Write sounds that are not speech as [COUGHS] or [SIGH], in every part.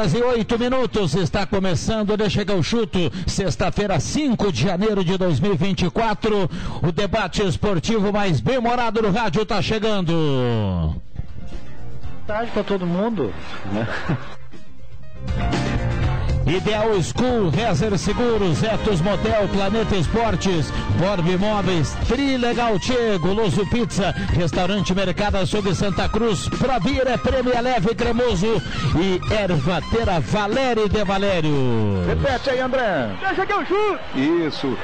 Horas e 8 minutos, está começando, deixa que eu chuto, sexta-feira, 5 de janeiro de 2024, o debate esportivo mais bem-morado no rádio está chegando. Boa tarde para todo mundo. [LAUGHS] Ideal School, Rezer Seguros, Etos Motel, Planeta Esportes, Borb Imóveis, Trilegal Tchê, Goloso Pizza, Restaurante Mercado Açougue Santa Cruz, Provir é Prêmio Leve Cremoso e Ervatera Valério de Valério. Repete aí, André. Deixa que eu chuto. Isso.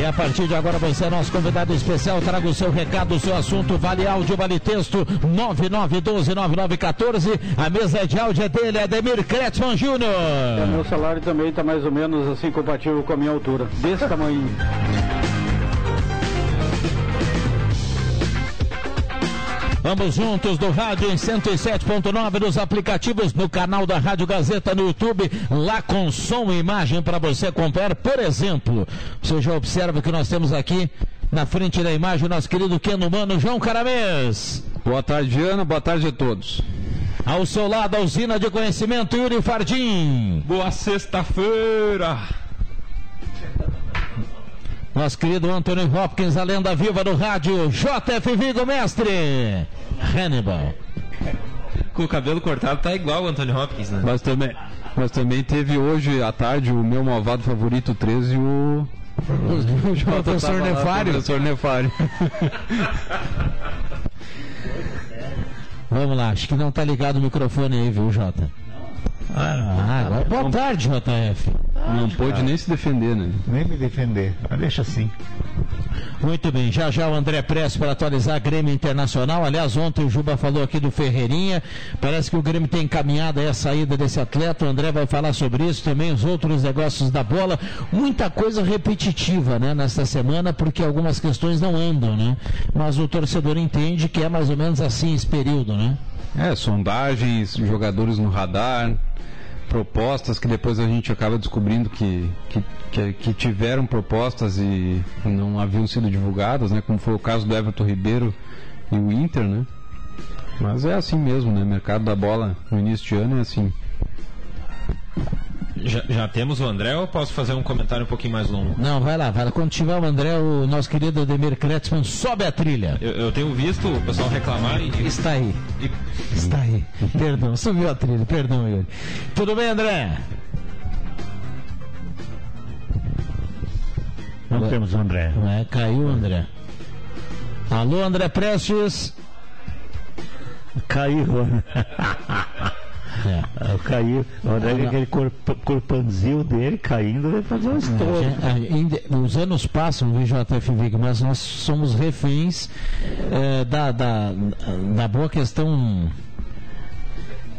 E a partir de agora você é nosso convidado especial. Traga o seu recado, o seu assunto. Vale áudio, vale texto. 99129914. A mesa de áudio é dele, Ademir Kretzmann Júnior. É, meu salário também está mais ou menos assim compatível com a minha altura. Desse tamanho. Vamos juntos do rádio em 107.9 nos aplicativos no canal da Rádio Gazeta no YouTube, lá com som e imagem para você acompanhar. Por exemplo, você já observa que nós temos aqui na frente da imagem o nosso querido Keno Mano, João Caramês. Boa tarde, Ana. Boa tarde a todos. Ao seu lado, a usina de conhecimento, Yuri Fardim. Boa sexta-feira. Nosso querido Anthony Hopkins, a lenda viva do rádio, JF Vigo, mestre. Hannibal. Com o cabelo cortado tá igual o Anthony Hopkins, né? Mas também, mas também teve hoje à tarde o meu malvado favorito 13, o. O, [LAUGHS] o professor Nefário. Professor [LAUGHS] Nefário. Vamos lá, acho que não tá ligado o microfone aí, viu, Jota? Ah, agora, boa tarde, JF. Não pôde nem se defender, né? Nem me defender, mas deixa assim. Muito bem, já já o André Press para atualizar a Grêmio Internacional. Aliás, ontem o Juba falou aqui do Ferreirinha. Parece que o Grêmio tem encaminhado aí a saída desse atleta. O André vai falar sobre isso também, os outros negócios da bola. Muita coisa repetitiva, né, nesta semana, porque algumas questões não andam, né? Mas o torcedor entende que é mais ou menos assim esse período, né? É, sondagens, jogadores no radar, propostas que depois a gente acaba descobrindo que, que, que, que, tiveram propostas e não haviam sido divulgadas, né? Como foi o caso do Everton Ribeiro e o Inter, né? Mas é assim mesmo, né? Mercado da bola no início de ano é assim. Já, já, temos o André ou posso fazer um comentário um pouquinho mais longo? Não, vai lá, vai lá. Quando tiver o André, o nosso querido Ademir Kretzmann sobe a trilha. Eu, eu tenho visto o pessoal reclamar e. Está aí. E... Está aí. Perdão, subiu a trilha, perdão, Yuri. Tudo bem, André? Não temos o André. É, caiu o André. Alô, André Prestes. Caiu. [LAUGHS] É. Caiu. Olha aquele corp, corpanzil dele caindo vai fazer um estouro. Os anos passam, viu, JF Vig, mas nós somos reféns é, da, da, da boa questão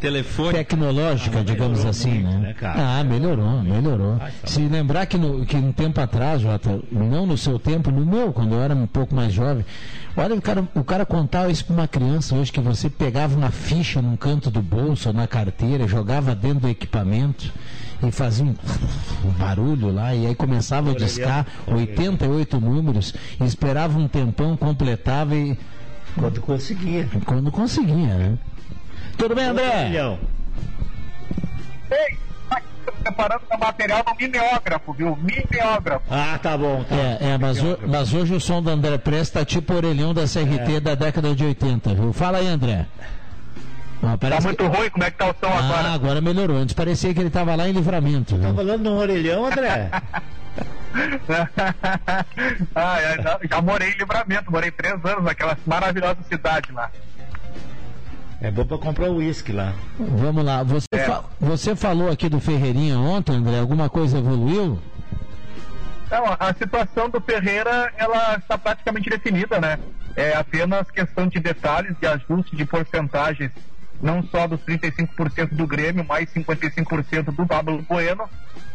telefone tecnológica, ah, digamos assim, né? né ah, melhorou, melhorou. Tá Se lembrar que, no, que um tempo atrás, Jota, não no seu tempo, no meu, quando eu era um pouco mais jovem, olha o cara, o cara contava isso para uma criança hoje, que você pegava uma ficha num canto do bolso ou na carteira, jogava dentro do equipamento e fazia um, um barulho lá, e aí começava a discar 88 números, esperava um tempão, completava e. Quando conseguia. Quando conseguia, né? Tudo bem, André? Ei, preparando o material no mimeógrafo, viu? Mimeógrafo. Ah, tá bom. Tá. É, é mas, o, mas, hoje o som do André Presta tá tipo orelhão da CRT é. da década de 80, viu? Fala aí, André. Ah, tá muito que... ruim, como é que tá o som ah, agora? agora melhorou. Antes parecia que ele tava lá em livramento. Tá falando no orelhão, André? [LAUGHS] ah, já, já morei em Livramento, morei três anos naquela maravilhosa cidade lá. É bom para comprar o uísque lá. Vamos lá. Você, É. fa- você falou aqui do Ferreirinha ontem, André. Alguma coisa evoluiu? Não, a- a situação do Ferreira, ela está praticamente definida, né? É apenas questão de detalhes, de ajuste de porcentagens, não só dos 35% do Grêmio, mais 55% do Pablo Bueno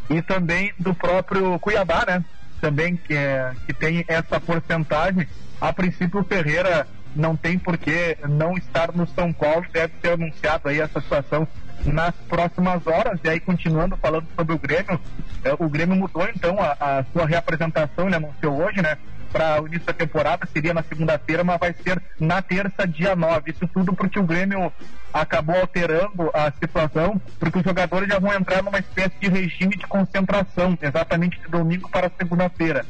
e também do próprio Cuiabá, né? Também que, é, que tem essa porcentagem. A princípio, o Ferreira não tem por que não estar no São Paulo, deve ser anunciado aí essa situação nas próximas horas. E aí, continuando falando sobre o Grêmio, eh, o Grêmio mudou então a, a sua reapresentação, ele anunciou hoje, né? Para o início da temporada, seria na segunda-feira, mas vai ser na terça, dia 9. Isso tudo porque o Grêmio acabou alterando a situação, porque os jogadores já vão entrar numa espécie de regime de concentração, exatamente de domingo para segunda-feira.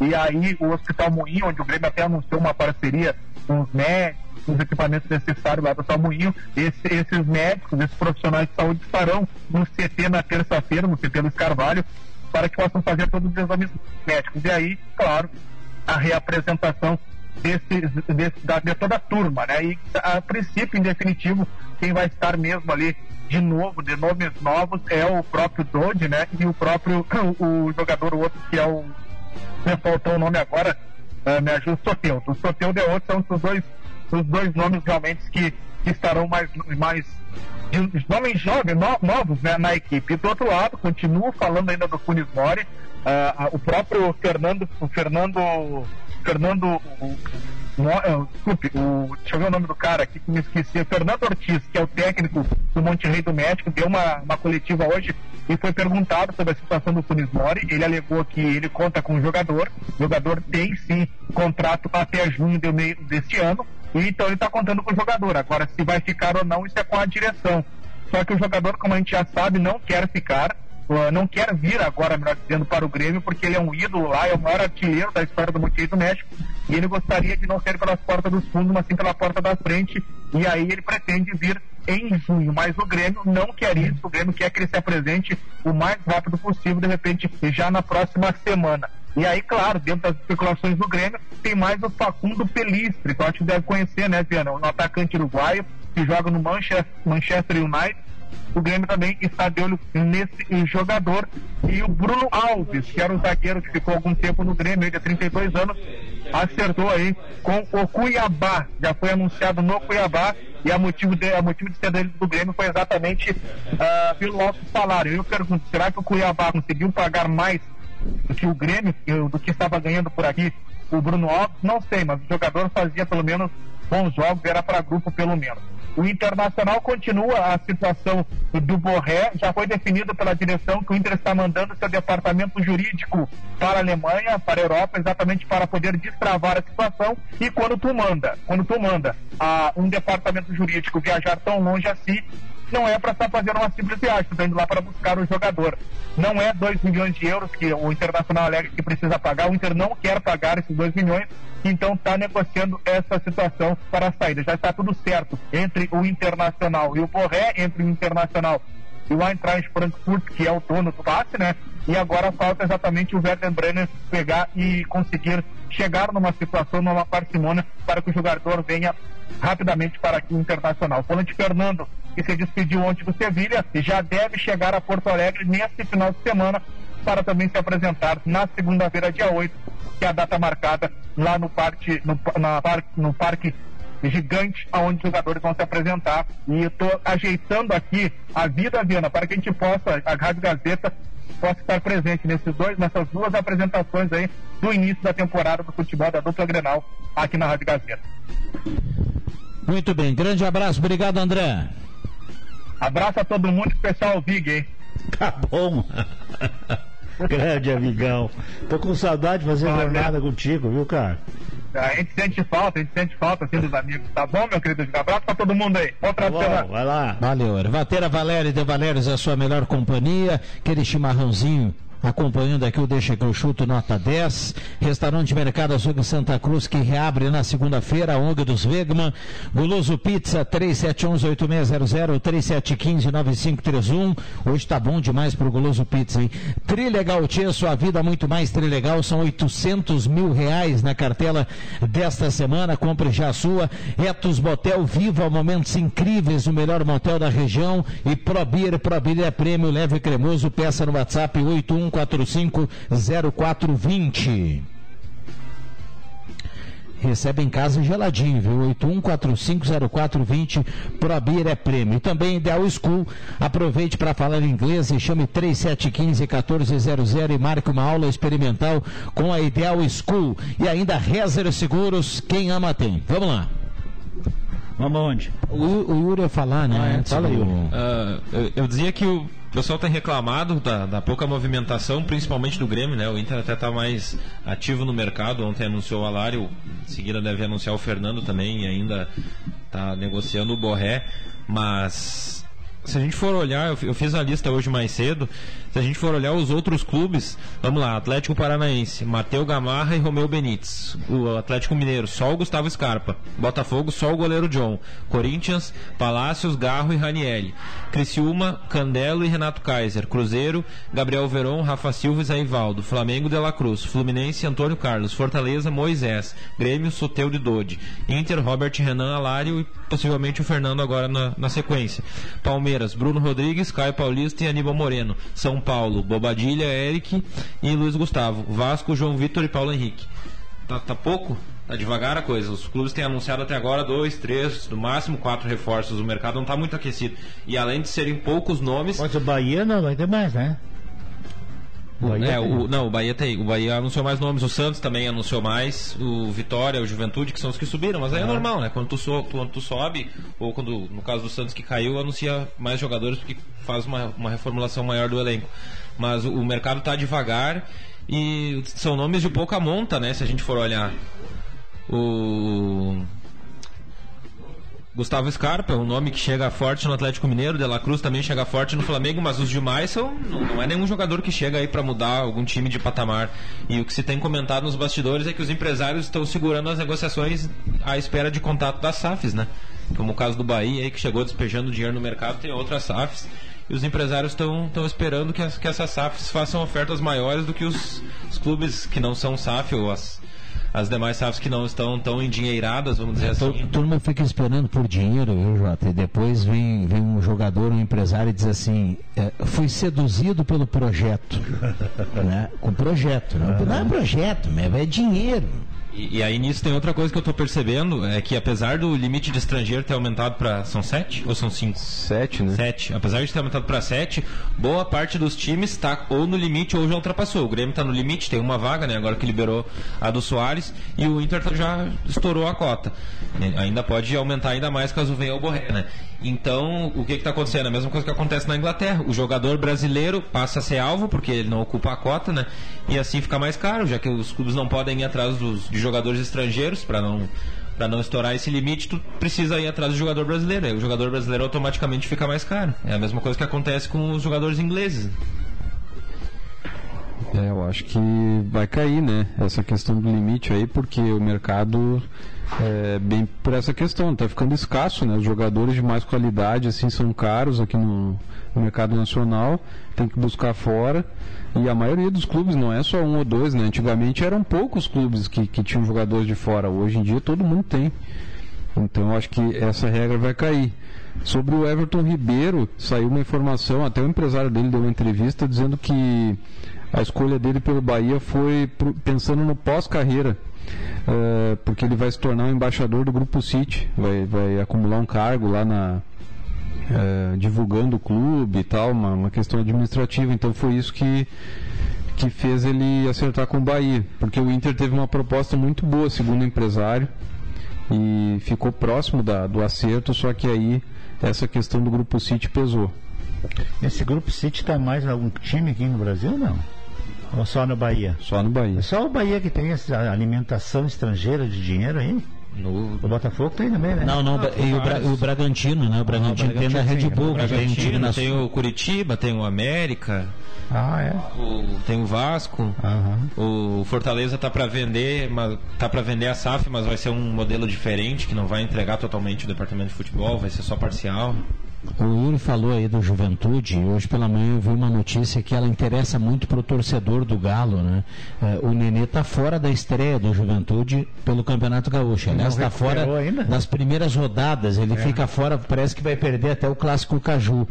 E aí o Hospital Moinho, onde o Grêmio até anunciou uma parceria os médicos, os equipamentos necessários lá do Hospital Moinho, esse- esses médicos, esses profissionais de saúde estarão no CT na terça-feira, no CT Luiz Carvalho, para que possam fazer todos os exames médicos. E aí, claro, a reapresentação desse, desse- da, de toda a turma, né? E a princípio, em definitivo, quem vai estar mesmo ali de novo, de nomes novos, é o próprio Dodge, né? E o próprio [COUGHS] o jogador, o outro que é o me faltou o nome agora, eh, me ajuda. O Soteudo o outro são os dois, os dois nomes realmente que, que estarão mais, mais nomes jovens, no- novos né, na equipe. E do outro lado, continuo falando ainda do Funes Mori, ah, ah, o próprio Fernando, o Fernando, Fernando, o, desculpe, o, deixa eu ver o nome do cara aqui que me esqueci, Fernando Ortiz, que é o técnico do Monte Rei do México, deu uma, uma coletiva hoje e foi perguntado sobre a situação do Funes Mori. Ele alegou que ele conta com o jogador, o jogador tem sim contrato até junho de meio desse ano, então ele está contando com o jogador. Agora, se vai ficar ou não, isso é com a direção. Só que o jogador, como a gente já sabe, não quer ficar, uh, não quer vir agora, melhor dizendo, para o Grêmio, porque ele é um ídolo lá, é o maior artilheiro da história do Rei do México, e ele gostaria de não ser pelas portas dos fundos, mas sim pela porta da frente, e aí ele pretende vir em junho, mas o Grêmio não quer isso, o Grêmio quer que ele se apresente o mais rápido possível, de repente já na próxima semana. E aí, claro, dentro das especulações do Grêmio, tem mais o Facundo Pelistre, que eu acho que deve conhecer, né, Viana? Um atacante uruguaio que joga no Manchester, Manchester United. O Grêmio também está de olho nesse jogador. E o Bruno Alves, que era um zagueiro que ficou algum tempo no Grêmio, de 32 anos, acertou aí com o Cuiabá. Já foi anunciado no Cuiabá e a motivo de, a motivo de ser dele do Grêmio foi exatamente ah, pelo alto salário. Eu pergunto, será que o Cuiabá conseguiu pagar mais do que o Grêmio, que- do que estava ganhando por aqui o Bruno Alves? Não sei, mas o jogador fazia pelo menos bons jogos, era para grupo pelo menos. O Internacional continua a situação do Borré, já foi definido pela direção que o Inter está mandando seu departamento jurídico para a Alemanha, para a Europa, exatamente para poder destravar a situação. E quando tu manda, quando tu manda a um departamento jurídico viajar tão longe assim, não é para estar fazendo uma simples viagem, está indo lá para buscar o jogador. Não é 2 milhões de euros que o Internacional alega que precisa pagar, o Inter não quer pagar esses 2 milhões, então está negociando essa situação para a saída. Já está tudo certo entre o Internacional e o Borré, entre o Internacional e o Eintracht Frankfurt, que é o dono do passe, né? E agora falta exatamente o Werder Brenner pegar e conseguir chegar numa situação, numa parcimônia, para que o jogador venha rapidamente para aqui Internacional. Falando de Fernando, que se despediu ontem do Sevilha, e já deve chegar a Porto Alegre nesse final de semana para também se apresentar na segunda-feira, dia 8, que é a data marcada lá no parque, no, na, no parque gigante aonde os jogadores vão se apresentar e estou ajeitando aqui a vida, Viana, para que a gente possa, a Rádio Gazeta possa estar presente nesses dois, nessas duas apresentações aí do início da temporada do futebol da dupla Grenal aqui na Rádio Gazeta. Muito bem, grande abraço, obrigado André. Abraço a todo mundo, especial ao Vig, hein? Tá bom. [LAUGHS] Grande amigão. Tô com saudade de fazer Valeu. jornada contigo, viu, cara? A gente sente falta, a gente sente falta assim dos amigos, tá bom, meu querido? Abraço pra todo mundo aí. Bom Tá bom, semana. vai lá. Valeu, Ervateira Valério de Valérios, a sua melhor companhia, aquele chimarrãozinho acompanhando aqui o Deixa que eu chuto, nota 10. Restaurante Mercado Açougue Santa Cruz, que reabre na segunda-feira, a ONG dos Wegman. Guloso Pizza, 3711-8600, 3715-9531. Hoje tá bom demais pro Guloso Pizza, hein? Trilegal Tia, sua vida muito mais Trilegal. São 800 mil reais na cartela desta semana. Compre já a sua. Etos Motel, viva momentos incríveis, o melhor motel da região. E Probir, Probir é prêmio, leve cremoso. Peça no WhatsApp 81450420. Recebe em casa geladinho, viu? 81450420 Probir é prêmio. Também Ideal School. Aproveite para falar inglês e chame 3715-1400 e marque uma aula experimental com a Ideal School. E ainda Rezer Seguros, quem ama tem. Vamos lá. Vamos aonde? O, o Yuri ia falar, né? Ah, é? Fala Yuri. Ah, eu, eu dizia que o pessoal tem reclamado da, da pouca movimentação, principalmente do Grêmio, né? O Inter até está mais ativo no mercado. Ontem anunciou o Alário, em seguida deve anunciar o Fernando também, e ainda está negociando o Borré. Mas se a gente for olhar, eu, eu fiz a lista hoje mais cedo. Se a gente for olhar os outros clubes, vamos lá: Atlético Paranaense, Mateu Gamarra e Romeu Benítez. O Atlético Mineiro, só o Gustavo Scarpa. Botafogo, só o goleiro John. Corinthians, Palácios, Garro e Ranielli. Criciúma, Candelo e Renato Kaiser. Cruzeiro, Gabriel Veron, Rafa Silva e Zé Ivaldo. Flamengo, De La Cruz. Fluminense, Antônio Carlos. Fortaleza, Moisés. Grêmio, Soteudo e Dodi. Inter, Robert Renan Alário e possivelmente o Fernando agora na, na sequência. Palmeiras, Bruno Rodrigues, Caio Paulista e Aníbal Moreno. São Paulo, Bobadilha, Eric e Luiz Gustavo. Vasco, João Vitor e Paulo Henrique. Tá, tá pouco? Tá devagar a coisa. Os clubes têm anunciado até agora dois, três, no máximo quatro reforços. O mercado não está muito aquecido. E além de serem poucos nomes, Mas o Bahia não vai ter mais, né? Bahia é, tem. o, não, o Bahia tem. O Bahia anunciou mais nomes, o Santos também anunciou mais, o Vitória, o Juventude, que são os que subiram, mas aí é normal, né? Quando tu, so, quando tu sobe, ou quando, no caso do Santos que caiu, anuncia mais jogadores porque faz uma, uma reformulação maior do elenco. Mas o, o mercado está devagar e são nomes de pouca monta, né? Se a gente for olhar. O. Gustavo Scarpa, um nome que chega forte no Atlético Mineiro, De La Cruz também chega forte no Flamengo, mas os demais são não, é nenhum jogador que chega aí para mudar algum time de patamar. E o que se tem comentado nos bastidores é que os empresários estão segurando as negociações à espera de contato das SAFs, né? Como o caso do Bahia aí que chegou despejando dinheiro no mercado, tem outras SAFs. E os empresários estão estão esperando que, as, que essas SAFs façam ofertas maiores do que os, os clubes que não são SAF ou as, as demais SAFs que não estão tão endinheiradas, vamos dizer To- assim. Todo mundo fica esperando por dinheiro, viu, Jota? E depois vem, vem um jogador, um empresário e diz assim: é, fui seduzido pelo projeto. [LAUGHS] né? Com projeto. Não, não é projeto, é dinheiro. E, e aí nisso tem outra coisa que eu tô percebendo, é que apesar do limite de estrangeiro ter aumentado para são sete ou são cinco? Sete, né? Sete. Apesar de ter aumentado para sete, boa parte dos times está ou no limite ou já ultrapassou. O Grêmio está no limite, tem uma vaga, né? Agora que liberou a do Soares e o Inter tá- já estourou a cota. Ainda pode aumentar ainda mais caso venha o Borré, né? Então, o que está acontecendo? A mesma coisa que acontece na Inglaterra. O jogador brasileiro passa a ser alvo, porque ele não ocupa a cota, né? E assim fica mais caro, já que os clubes não podem ir atrás dos, jogadores estrangeiros para não para não estourar esse limite, tu precisa ir atrás do jogador brasileiro. Aí o jogador brasileiro automaticamente fica mais caro. É a mesma coisa que acontece com os jogadores ingleses. É, eu acho que vai cair, né? Essa questão do limite aí, porque o mercado é bem por essa questão, tá ficando escasso, né? Os jogadores de mais qualidade, assim, são caros aqui no, no mercado nacional, tem que buscar fora. E a maioria dos clubes não é só um ou dois, né? Antigamente eram poucos clubes que, que tinham jogadores de fora, hoje em dia todo mundo tem. Então acho que essa regra vai cair. Sobre o Everton Ribeiro, saiu uma informação, até o empresário dele deu uma entrevista dizendo que a escolha dele pelo Bahia foi pensando no pós-carreira, eh, porque ele vai se tornar um embaixador do Grupo City, vai, vai acumular um cargo lá na, eh, divulgando o clube e tal, uma, uma questão administrativa. Então foi isso que, que fez ele acertar com o Bahia, porque o Inter teve uma proposta muito boa, segundo o empresário, e ficou próximo da, do acerto, só que aí essa questão do Grupo City pesou. Esse grupo City tá mais algum time aqui no Brasil não? Ou só no Bahia? Só no Bahia. É só o Bahia que tem essa alimentação estrangeira de dinheiro aí? No... O Botafogo tem também, né? Não, não, ah, e o, Bra o, Bragantino, né? O Bragantino, ah, o Bragantino tem na Red Bull, que tem um time na... Tem o Curitiba, tem o América. Ah, é? O, tem o Vasco. Uhum. O Fortaleza tá para vender, mas tá para vender a SAF, mas vai ser um modelo diferente que não vai entregar totalmente o departamento de futebol, vai ser só parcial. O Yuri falou aí do Juventude. Hoje pela manhã eu vi uma notícia que ela interessa muito para o torcedor do Galo, né? É, o Nenê está fora da estreia do Juventude pelo Campeonato Gaúcho. Aliás, está fora ainda? das primeiras rodadas. Ele é. fica fora, parece que vai perder até o clássico Caju.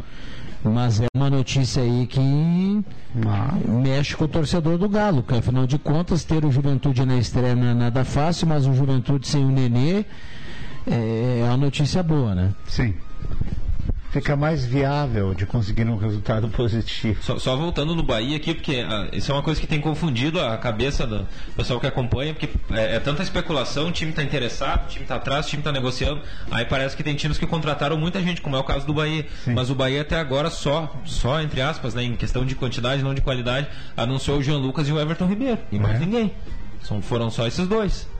Mas é uma notícia aí que ah. mexe com o torcedor do Galo, que afinal de contas, ter o Juventude na estreia não é nada fácil, mas o Juventude sem o Nenê é, é uma notícia boa, né? Sim fica mais viável de conseguir um resultado [LAUGHS] positivo. Só, só voltando no Bahia aqui, porque ah, isso é uma coisa que tem confundido a cabeça do pessoal que acompanha, porque é, é tanta especulação, o time está interessado, o time está atrás, o time está negociando, aí parece que tem times que contrataram muita gente, como é o caso do Bahia. Sim. Mas o Bahia até agora só, só entre aspas, né, em questão de quantidade, não de qualidade, anunciou o Jean Lucas e o Everton Ribeiro, e mais é. ninguém. São, foram só esses dois.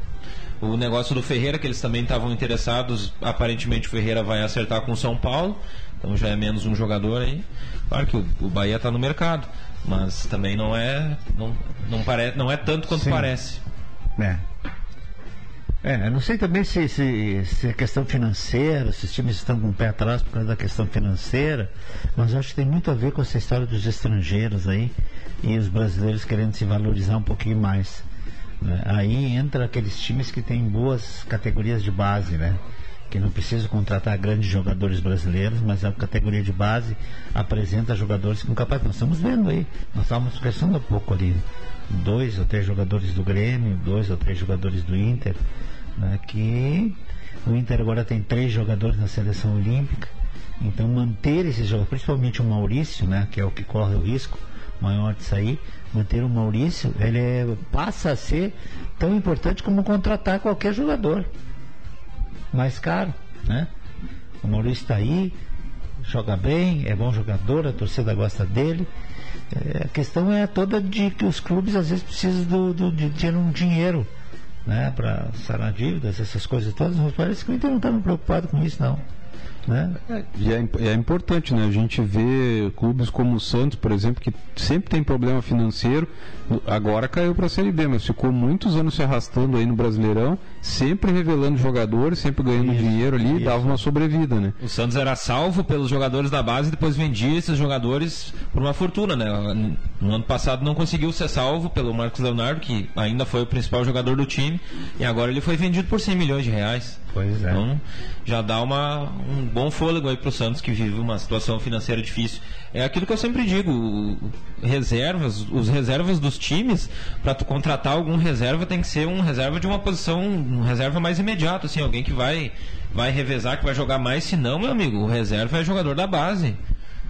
O negócio do Ferreira, que eles também estavam interessados, aparentemente o Ferreira vai acertar com o São Paulo, então já é menos um jogador aí. Claro que o, o Bahia está no mercado, mas também não é não, não, pare, não é tanto quanto Sim. parece. É. É, não sei também se, se, se é questão financeira, se os times estão com o pé atrás por causa da questão financeira, mas acho que tem muito a ver com essa história dos estrangeiros aí e os brasileiros querendo se valorizar um pouquinho mais. Né? Aí entra aqueles times que têm boas categorias de base, né? Que não precisam contratar grandes jogadores brasileiros, mas a categoria de base apresenta jogadores com capacidade. Nós estamos vendo aí, nós estávamos conversando há pouco ali, dois ou três jogadores do Grêmio, dois ou três jogadores do Inter, né? que o Inter agora tem três jogadores na seleção olímpica. Então manter esses jogadores, principalmente o Maurício, né, que é o que corre o risco maior de sair, manter o Maurício, ele é, passa a ser tão importante como contratar qualquer jogador. Mais caro, né? O Maurício está aí, joga bem, é bom jogador, a torcida gosta dele. É, a questão é toda de que os clubes às vezes precisam do, do, de ter um dinheiro né, para sanar dívidas, essas coisas todas, mas parece que o Inter não está preocupado com isso não. Né? É, e é, é, importante, né? A gente vê clubes como o Santos, por exemplo, que sempre tem problema financeiro, agora caiu para a Série B, mas ficou muitos anos se arrastando aí no Brasileirão, sempre revelando jogadores, sempre ganhando isso, dinheiro ali, isso. dava uma sobrevida, né? O Santos era salvo pelos jogadores da base e depois vendia esses jogadores por uma fortuna, né? No ano passado não conseguiu ser salvo pelo Marcos Leonardo, que ainda foi o principal jogador do time, e agora ele foi vendido por 100 milhões de reais. Pois é. Então, já dá uma, um bom fôlego aí para o Santos, que vive uma situação financeira difícil. É aquilo que eu sempre digo, reservas, os reservas dos times, para tu contratar algum reserva, tem que ser um reserva de uma posição, um reserva mais imediato, assim, alguém que vai, vai revezar, que vai jogar mais, se não, meu amigo, o reserva é jogador da base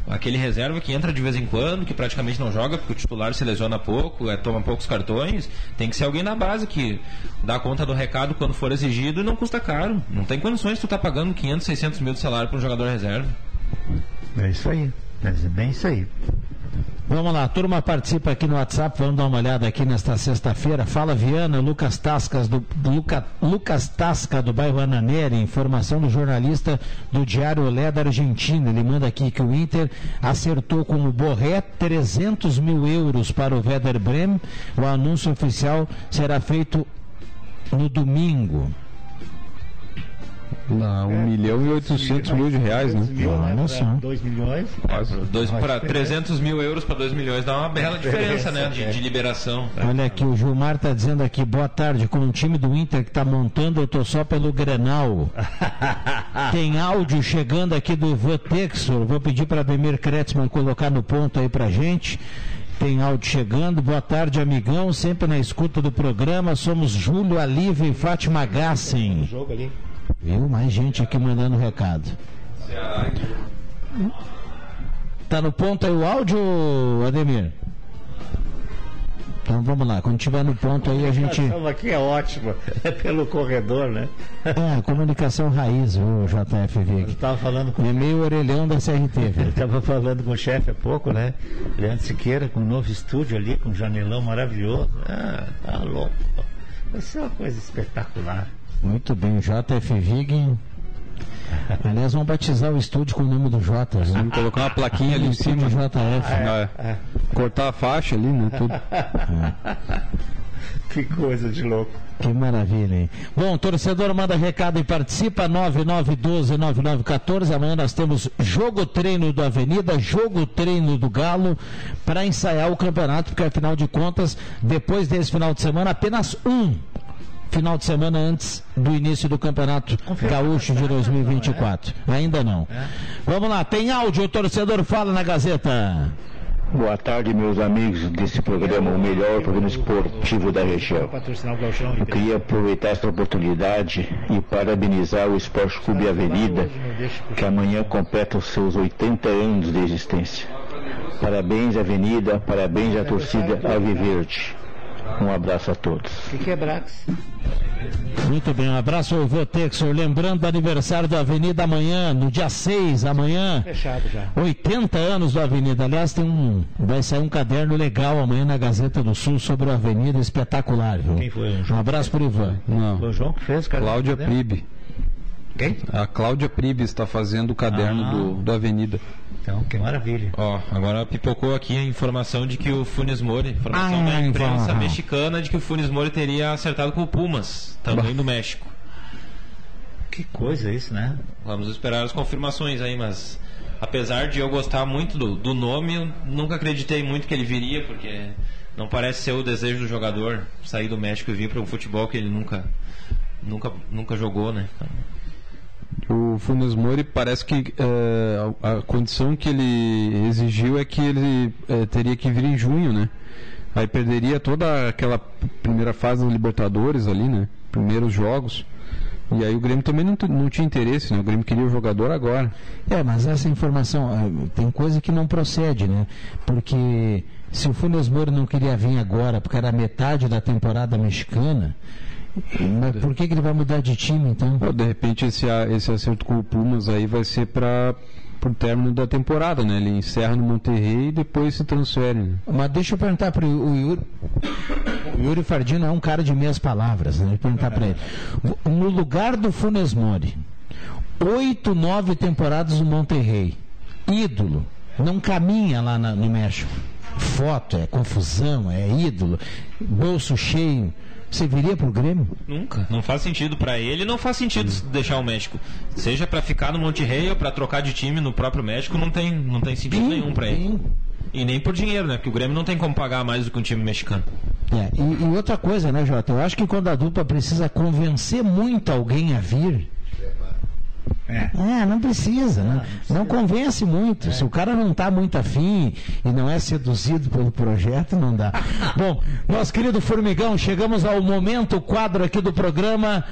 aquele reserva que entra de vez em quando, que praticamente não joga porque o titular se lesiona pouco, é, toma poucos cartões, tem que ser alguém na base que dá conta do recado quando for exigido e não custa caro. Não tem condições de tu estar tá pagando 500, 600 mil de salário para um jogador reserva. É isso aí, é bem isso aí. Vamos lá, turma participa aqui no WhatsApp, vamos dar uma olhada aqui nesta sexta-feira. Fala Viana, Lucas Tascas do Luca, Lucas Tasca do bairro Ananeri, informação do jornalista do Diário Olé da Argentina. Ele manda aqui que o Inter acertou com o Borré 300 mil euros para o Werder Bremen. O anúncio oficial será feito no domingo. Não, 1 é, milhão e 800 mil de reais, né? Mil, né? 2 milhões. Dois, para 300 mil euros para 2 milhões dá uma bela diferença, né? De, de liberação. Olha aqui, o Gilmar está dizendo aqui, boa tarde, com o time do Inter que está montando, eu tô só pelo Grenal. [LAUGHS] Tem áudio chegando aqui do Ivan Texor, vou pedir para Demir Kretzmann colocar no ponto aí pra gente tem áudio chegando. Boa tarde, amigão. Sempre na escuta do programa. Somos Júlio Alívio e Fátima Gassen. Jogo ali. Viu? Mais gente aqui mandando recado. Tá no ponto aí o áudio, Ademir? Então vamos lá, quando tiver no ponto aí a gente. A aqui é ótima, é pelo corredor, né? É, comunicação raiz, o JFV. Estava falando com. É meio orelhão da CRT, velho. Estava falando com o chefe há pouco, né? Leandro Siqueira, com um novo estúdio ali, com um janelão maravilhoso. Ah, tá louco. Vai ser uma coisa espetacular. Muito bem, JF Vig. Aliás, vamos batizar o estúdio com o nome do Jota. né? Vamos colocar uma plaquinha ali em cima. JF. É. Cortar a faixa ali, né? Tudo. [LAUGHS] [LAUGHS] Que coisa de louco. Que maravilha, hein? Bom, torcedor manda recado e participa, 9912-9914. Amanhã nós temos jogo treino do Avenida, jogo treino do Galo, para ensaiar o campeonato, porque afinal de contas, depois desse final de semana, apenas um final de semana antes do início do Campeonato Gaúcho de 2024. Ainda não. Vamos lá, tem áudio, o torcedor fala na Gazeta. Boa tarde, meus amigos desse programa, o melhor programa esportivo da região. Eu queria aproveitar esta oportunidade e parabenizar o Esporte Clube Avenida, que amanhã completa os seus 80 anos de existência. Parabéns, Avenida, parabéns à torcida Alviverde. Um abraço a todos. O que, é Brax? Muito bem, um abraço ao Votexor. Lembrando do aniversário da Avenida amanhã, no dia 6, amanhã. Fechado já. 80 anos do Avenida. Aliás, tem um, vai sair um caderno legal amanhã na Gazeta do Sul sobre a Avenida, espetacular. Viu? Quem foi? Um abraço pro Ivan. Não. Foi o João que fez, cara? Cláudia Pribe. Quem? A Cláudia Pribe está fazendo o caderno Ah. do, do Avenida. Então, que maravilha. Ó, agora pipocou aqui a informação de que o Funes Mori, informação Ah, da imprensa vá. mexicana de que o Funes Mori teria acertado com o Pumas, também do México. Que coisa isso, né? Vamos esperar as confirmações aí, mas apesar de eu gostar muito do, do nome, eu nunca acreditei muito que ele viria, porque não parece ser o desejo do jogador sair do México e vir para um futebol que ele nunca, nunca, nunca jogou, né? O Funes Mori parece que eh, a, condição que ele exigiu é que ele eh, teria que vir em junho, né? Aí perderia toda aquela primeira fase da Libertadores ali, né? Primeiros jogos. E aí o Grêmio também não, não tinha interesse, né? O Grêmio queria o jogador agora. É, mas essa informação, ah, tem coisa que não procede, né? Porque se o Funes Mori não queria vir agora, porque era metade da temporada mexicana, mas por que, que ele vai mudar de time então? De repente esse, esse acerto com o Pumas aí vai ser para o término da temporada, né? Ele encerra no Monterrey e depois se transfere. Né? Mas deixa eu perguntar para o Yuri. O Yuri Fardino é um cara de meias palavras, né? Deixa eu perguntar para ele. No lugar do Funes Mori, oito, nove temporadas no Monterrey, ídolo, não caminha lá na- no México. Foto, é confusão, é ídolo, bolso cheio. Você viria pro Grêmio? Nunca. Não faz sentido para ele, não faz sentido deixar o México. Seja para ficar no Monterrey ou para trocar de time no próprio México, não tem, não tem sentido nenhum para ele. E nem por dinheiro, né? Porque o Grêmio não tem como pagar mais do que um time mexicano. É, e, e outra coisa, né, Jota? Eu acho que quando a dupla precisa convencer muito alguém a vir. É, não precisa, né? não convence muito. Se o cara não está muito afim e não é seduzido pelo projeto, não dá. [LAUGHS] Bom, nosso querido Formigão, chegamos ao momento, o quadro aqui do programa,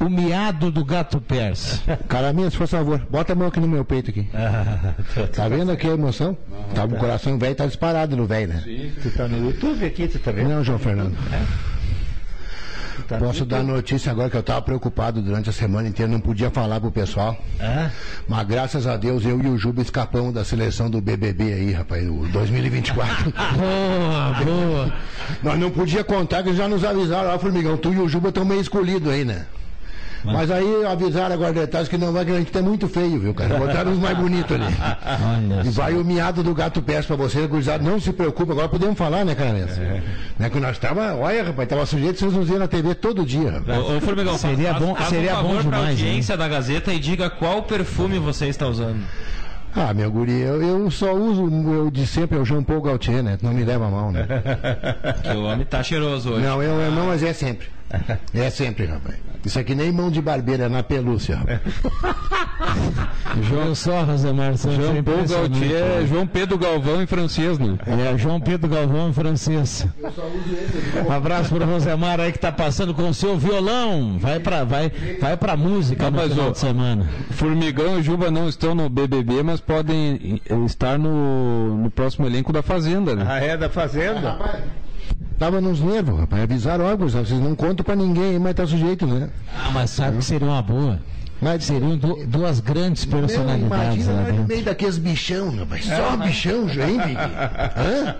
o miado do gato persa. Caraminhas, por favor, bota a mão aqui no meu peito aqui. Tá vendo aqui a emoção? Tá, o coração velho tá disparado no velho, né? Tu tá no YouTube aqui, tu tá vendo? Não, João Fernando. Tá Posso dar notícia agora que eu estava preocupado durante a semana inteira, não podia falar pro pessoal. Ah, Mas graças a Deus eu e o Juba escapamos da seleção do BBB aí, rapaz, o 2024. [LAUGHS] Boa, boa. Nós não podia contar que eles já nos avisaram, ó, Formigão, tu e o Juba estão meio escolhidos aí, né? Mas aí avisaram agora detalhes que não vai que a gente tá muito feio, viu, cara? Botaram os mais [LAUGHS] bonitos ali. Olha E vai o miado do gato pés pra você, gurizada. Não se preocupe, agora podemos falar, né, cara? Né, que nós tava, olha, rapaz, tava sujeito vocês nos ver na TV todo dia. Ô, ô Formigão, Seria faz- bom- faz seria um bom favor pra demais, audiência da Gazeta e diga qual perfume você está usando. Ah, meu guri, eu, eu só uso o meu de sempre, é o Jean Paul Gaultier, né? Não me leva a mão, né? [LAUGHS] Que o homem tá cheiroso hoje. Não, eu, eu não, mas é sempre. É sempre, rapaz. Isso aqui nem mão de barbeiro, é na pelúcia, rapaz. [LAUGHS] João só, Rosemar Santos. João é Paul né? é João Pedro Galvão em francês, né? É, João Pedro Galvão francês. Um abraço pro Rosemar aí que tá passando com o seu violão. Vai pra, vai, vai pra música Ah, no mas, final ô, de semana. Formigão e Juba não estão no BBB, mas podem eh, estar no, no próximo elenco da Fazenda, né? a é da Fazenda. Tava nos nervos, rapaz. Avisaram, ó, vocês não contam pra ninguém, mas tá sujeito, né? Ah, mas sabe que seria uma boa. Mas Seriam du- duas grandes personalidades imagina lá nós no meio daqueles bichão, rapaz. Só bichão, hein, [LAUGHS] Big? Hã?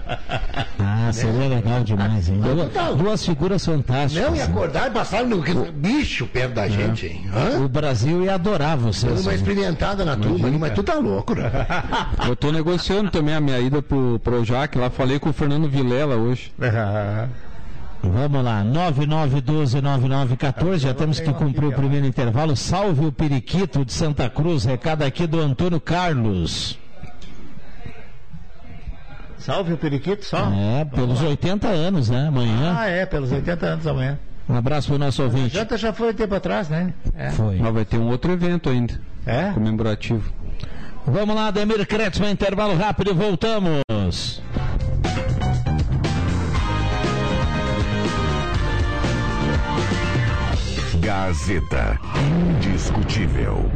Ah, Ah, seria legal demais, hein? Duas, duas figuras fantásticas. Não, e acordar e passar no bicho perto da gente, hein? Hã? O Brasil ia adorar você. Dando uma assim. experimentada na turma, mas tu tá louco, né? Eu tô negociando também a minha ida pro Projac. Lá falei com o Fernando Vilela hoje. Vamos lá, 99129914, já temos que cumprir o primeiro intervalo. Salve o Periquito de Santa Cruz, recado aqui do Antônio Carlos. Salve o Periquito, só. É, pelos 80 anos, né? Amanhã. Ah, é, pelos 80 anos amanhã. Um abraço pro nosso A ouvinte. janta já foi tempo atrás, né? É. Foi. Mas vai ter um outro evento ainda, É? comemorativo. Vamos lá, Demir Kretzmann, intervalo rápido e voltamos. Gazeta. Indiscutível.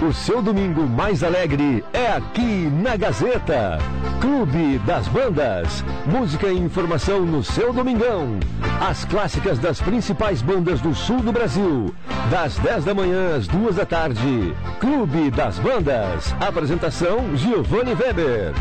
O seu domingo mais alegre é aqui na Gazeta. Clube das Bandas. Música e informação no seu domingão. As clássicas das principais bandas do sul do Brasil. Das 10 da manhã às 2 da tarde. Clube das Bandas. Apresentação Giovanni Weber.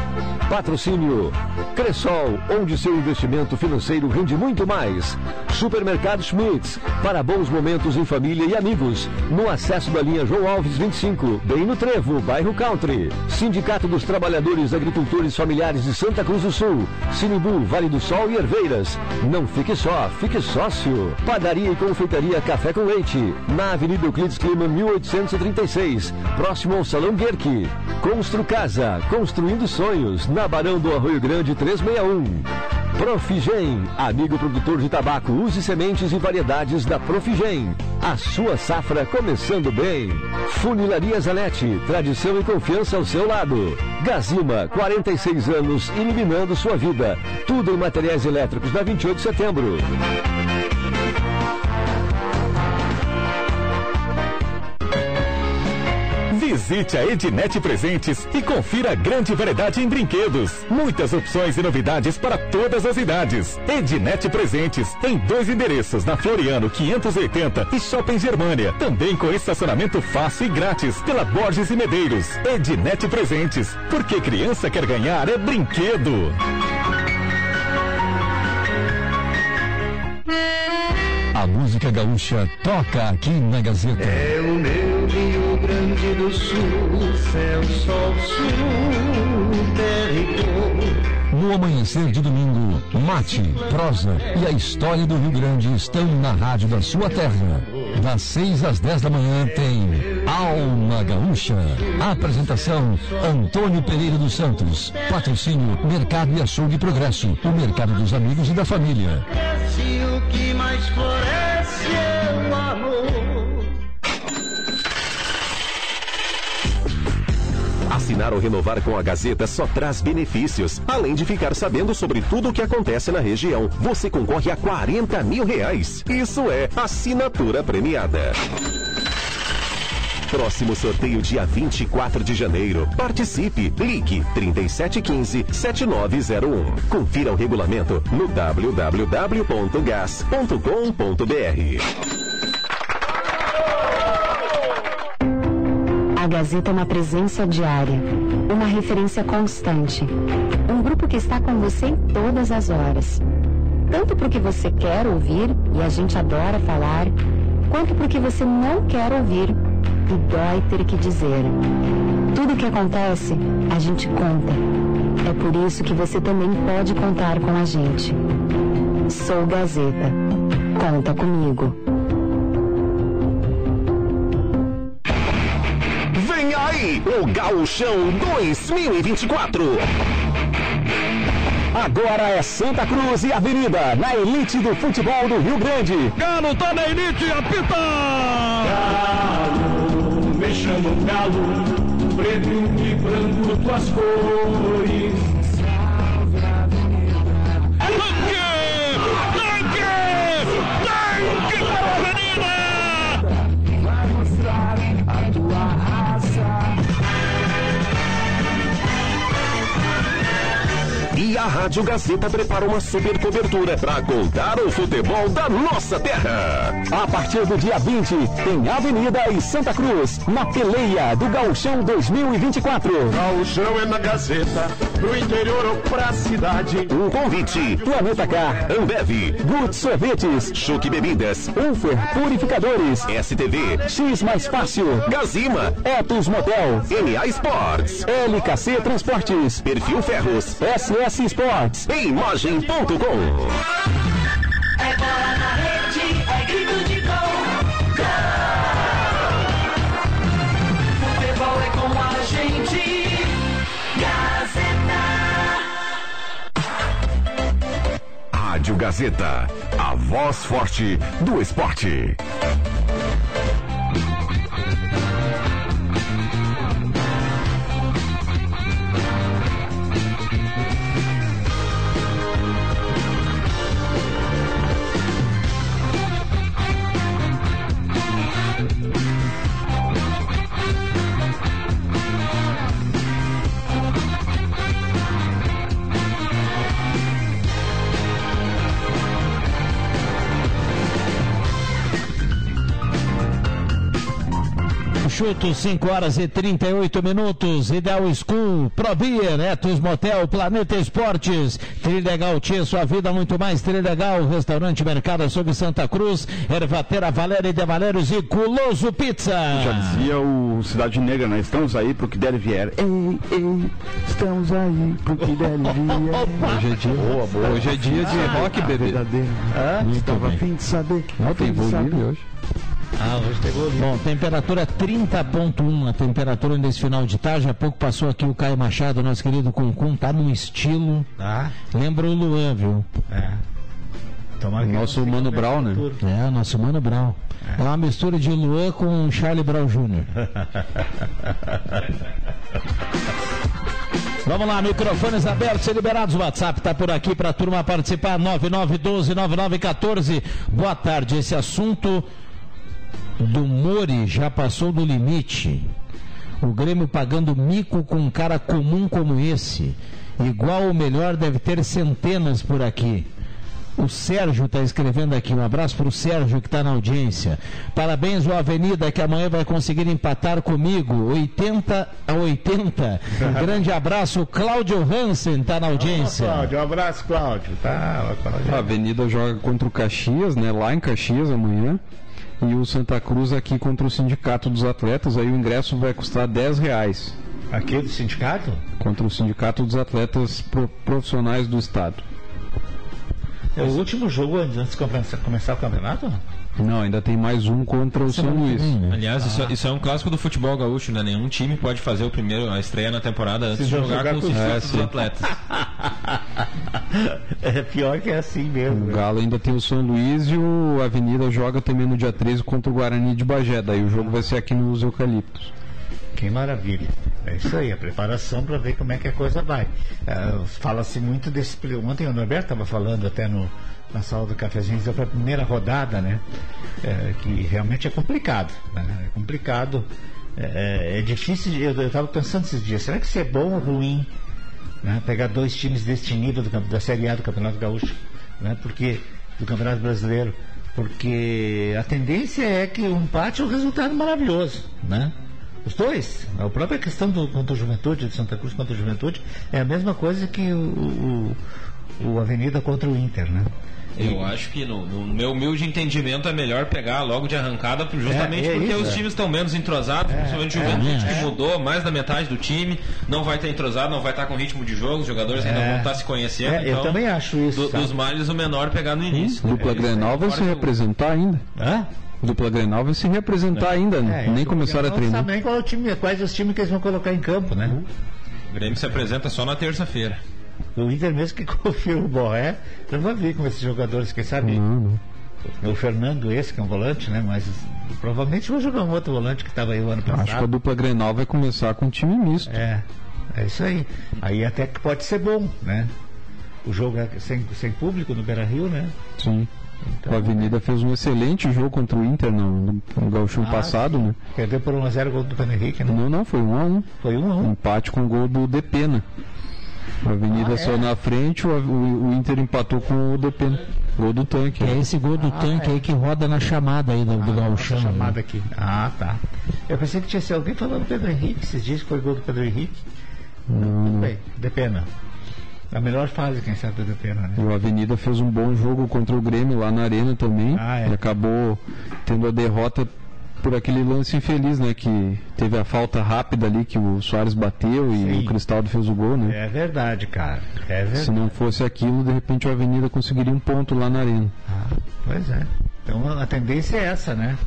Patrocínio Cressol, onde seu investimento financeiro rende muito mais. Supermercado Schmitz, para bons momentos em família e amigos. No acesso da linha João Alves 25, bem no Trevo, bairro Country. Sindicato dos Trabalhadores Agricultores Familiares de Santa Cruz do Sul. Sinibu, Vale do Sol e Herveiras. Não fique só, fique sócio. Padaria e confeitaria Café com Leite. Na Avenida Euclides Clima 1836, próximo ao Salão Guerque. Constru Casa, construindo sonhos. Na Barão do Arroio Grande 361. Profigem, amigo produtor de tabaco, use sementes e variedades da Profigem. A sua safra começando bem. Funilaria Zanetti, tradição e confiança ao seu lado. Gazima, 46 anos, iluminando sua vida. Tudo em materiais elétricos da 28 de setembro. Visite a Ednet Presentes e confira a grande variedade em brinquedos. Muitas opções e novidades para todas as idades. Ednet Presentes, em dois endereços, na Floriano 580 e Shopping Germania. Também com estacionamento fácil e grátis pela Borges e Medeiros. Ednet Presentes, porque criança quer ganhar é brinquedo. A música gaúcha toca aqui na Gazeta. É o meu Rio Grande do Sul, céu, sol, sul, cor. No amanhecer de domingo, mate, prosa e a história do Rio Grande estão na rádio da sua terra. Das 6 às 10 da manhã tem Alma Gaúcha. Apresentação Antônio Pereira dos Santos. Patrocínio Mercado e Açougue Progresso. O mercado dos amigos e da família. Que mais floresce é o amor. Assinar ou renovar com a Gazeta só traz benefícios. Além de ficar sabendo sobre tudo o que acontece na região, você concorre a 40 mil reais. Isso é assinatura premiada. Próximo sorteio dia 24 de janeiro. Participe. Ligue 3715-7901. Confira o regulamento no www.gas.com.br. A Gazeta é uma presença diária, uma referência constante. Um grupo que está com você em todas as horas. Tanto o que você quer ouvir, e a gente adora falar, quanto o que você não quer ouvir, e dói ter que dizer. Tudo o que acontece, a gente conta. É por isso que você também pode contar com a gente. Sou Gazeta. Conta comigo. Vem aí, o Gauchão 2024. Agora é Santa Cruz e Avenida, na elite do futebol do Rio Grande. Galo tá na elite, apita! Me chama um galo, preto e branco tuas cores. E a Rádio Gazeta prepara uma super cobertura para contar o futebol da nossa terra. A partir do dia 20, tem Avenida e Santa Cruz, na peleia do Gauchão 2024. Gauchão é na Gazeta, pro interior ou pra cidade. Um convite. Planeta Car, Ambev, Good Sorvetes, Chuque Bebidas, Ufer Purificadores, STV, X Mais Fácil, Gazima, Etos Motel, NA Sports, LKC Transportes, Perfil Ferros, SS Sports, Imagem.com. É bola na rede, é grito de gol. Gol! Futebol é com a gente. Gazeta. Rádio Gazeta, a voz forte do esporte. Chuto, 5 horas e 38 minutos. Ideal School, Probeer, Etos Motel, Planeta Esportes, Trilegal Tia, sua vida muito mais Trilegal, Restaurante Mercado sobre Santa Cruz, Ervatera Valéria de Valérios e Culoso Pizza. Já dizia o Cidade Negra, né? Estamos aí pro que der e vier. Ei, ei, estamos aí pro que der e [LAUGHS] vier. Hoje é dia, Boa, boa. Hoje é dia de Ah, rock, bebê. verdadeiro. Ah, estava bem. a fim de saber. Não, tem livre hoje. Ah, hoje tem Bom, temperatura 30.1, a temperatura nesse final de tarde. Há pouco passou aqui o Caio Machado, nosso querido Cuncum, tá num estilo. Ah. Lembra o Luan, viu? É. Tomara que Nosso Mano no Brown, né? É, o nosso Mano Brown. É uma mistura de Luan com Charlie Brown Jr. [LAUGHS] Vamos lá, microfones abertos e liberados. O WhatsApp está por aqui para a turma participar. 9912-9914. Boa tarde. Esse assunto do Mori já passou do limite. O Grêmio pagando mico com um cara comum como esse. Igual ou melhor, deve ter centenas por aqui. O Sérgio está escrevendo aqui. Um abraço para o Sérgio que está na audiência. Parabéns, o Avenida, que amanhã vai conseguir empatar comigo. 80 a 80. Um [LAUGHS] grande abraço. O Cláudio Hansen está na audiência. Cláudio, um abraço, Cláudio. Tá, Cláudio. A Avenida joga contra o Caxias, né? Lá em Caxias amanhã. E o Santa Cruz aqui contra o Sindicato dos Atletas. Aí o ingresso vai custar 10 reais. Aqui do sindicato? Contra o Sindicato dos Atletas Pro- Profissionais do Estado. É o último jogo antes de começar, o campeonato? Não, ainda tem mais um contra o São Luís. Aliás, isso, isso é um clássico do futebol gaúcho, né? Nenhum time pode fazer o primeiro, a estreia na temporada antes Se de jogar, jogar com os com- É, dos sim. atletas. [LAUGHS] [LAUGHS] É pior que é assim mesmo. O Galo ainda tem o São Luís e o Avenida joga também no dia 13 contra o Guarani de Bagé. Daí o jogo vai ser aqui nos Eucaliptos. Que maravilha. É isso aí, a preparação para ver como é que a coisa vai. Ah, Fala-se muito desse. Ontem o Norberto estava falando até no, na sala do cafezinho, foi a primeira rodada, né? É, que realmente é complicado. né? É complicado. É, é difícil. de- Eu estava pensando esses dias, será que isso é bom ou ruim? Né? Pegar dois times deste nível do, da Série A do Campeonato Gaúcho, né? Porque do Campeonato Brasileiro, porque a tendência é que o empate é um resultado maravilhoso, né? Os dois, a própria questão do contra o Juventude, de Santa Cruz contra o Juventude, é a mesma coisa que o, o, o Avenida contra o Inter, né? Eu acho que no, no meu humilde entendimento é melhor pegar logo de arrancada, por- justamente É, é porque isso, os é. times estão menos entrosados, principalmente o Juventude, é. que mudou mais da metade do time, não vai estar entrosado, não vai estar com ritmo de jogo, os jogadores ainda É. vão estar se conhecendo. É, eu então, também acho isso, do- dos males, o menor pegar no início. Dupla Grenal vai se representar ainda. Hã? Dupla Grenal vai se representar ainda, né? É, Nem começaram a não treinar. sabem qual é o time, quais os times que eles vão colocar em campo, né? O Grêmio se apresenta só na terça-feira. O Inter mesmo que [LAUGHS] confia o Borré, eu vou ver como esses jogadores, quem sabe. O Fernando, esse que é um volante, né? Mas provavelmente vai jogar um outro volante que estava aí o ano passado. Acho que a dupla Grenal vai começar com um time misto. É, é isso aí. Aí até que pode ser bom, né? O jogo é sem, sem público no Beira Rio, né? Sim. a Avenida fez um excelente jogo contra o Inter no, no, gauchão Ah, passado, né? Perdeu por 1x0 o gol do Pedro Henrique, né? Não, não, foi um a um. Foi um a um. Empate com o gol do Depena. A Avenida Ah, saiu é? na frente, o, o- o Inter empatou com o DP. Gol do tanque. Que é esse gol do tanque aí que roda na chamada aí do, do Gauchão. né? chamada aqui. Ah, tá. Eu pensei que tinha sido alguém falando do Pedro Henrique. Esses dias que foi gol do Pedro Henrique. Não, Bem, de pena. A melhor fase, quem sabe, do pena, né? E o Avenida fez um bom jogo contra o Grêmio lá na Arena também. Ah, é. E acabou tendo a derrota por aquele lance infeliz, né? Que teve a falta rápida ali que o Soares bateu e Sim. o Cristaldo fez o gol, né? É verdade, cara. É verdade. Se não fosse aquilo, de repente o Avenida conseguiria um ponto lá na Arena. Pois é. Então a tendência é essa, né?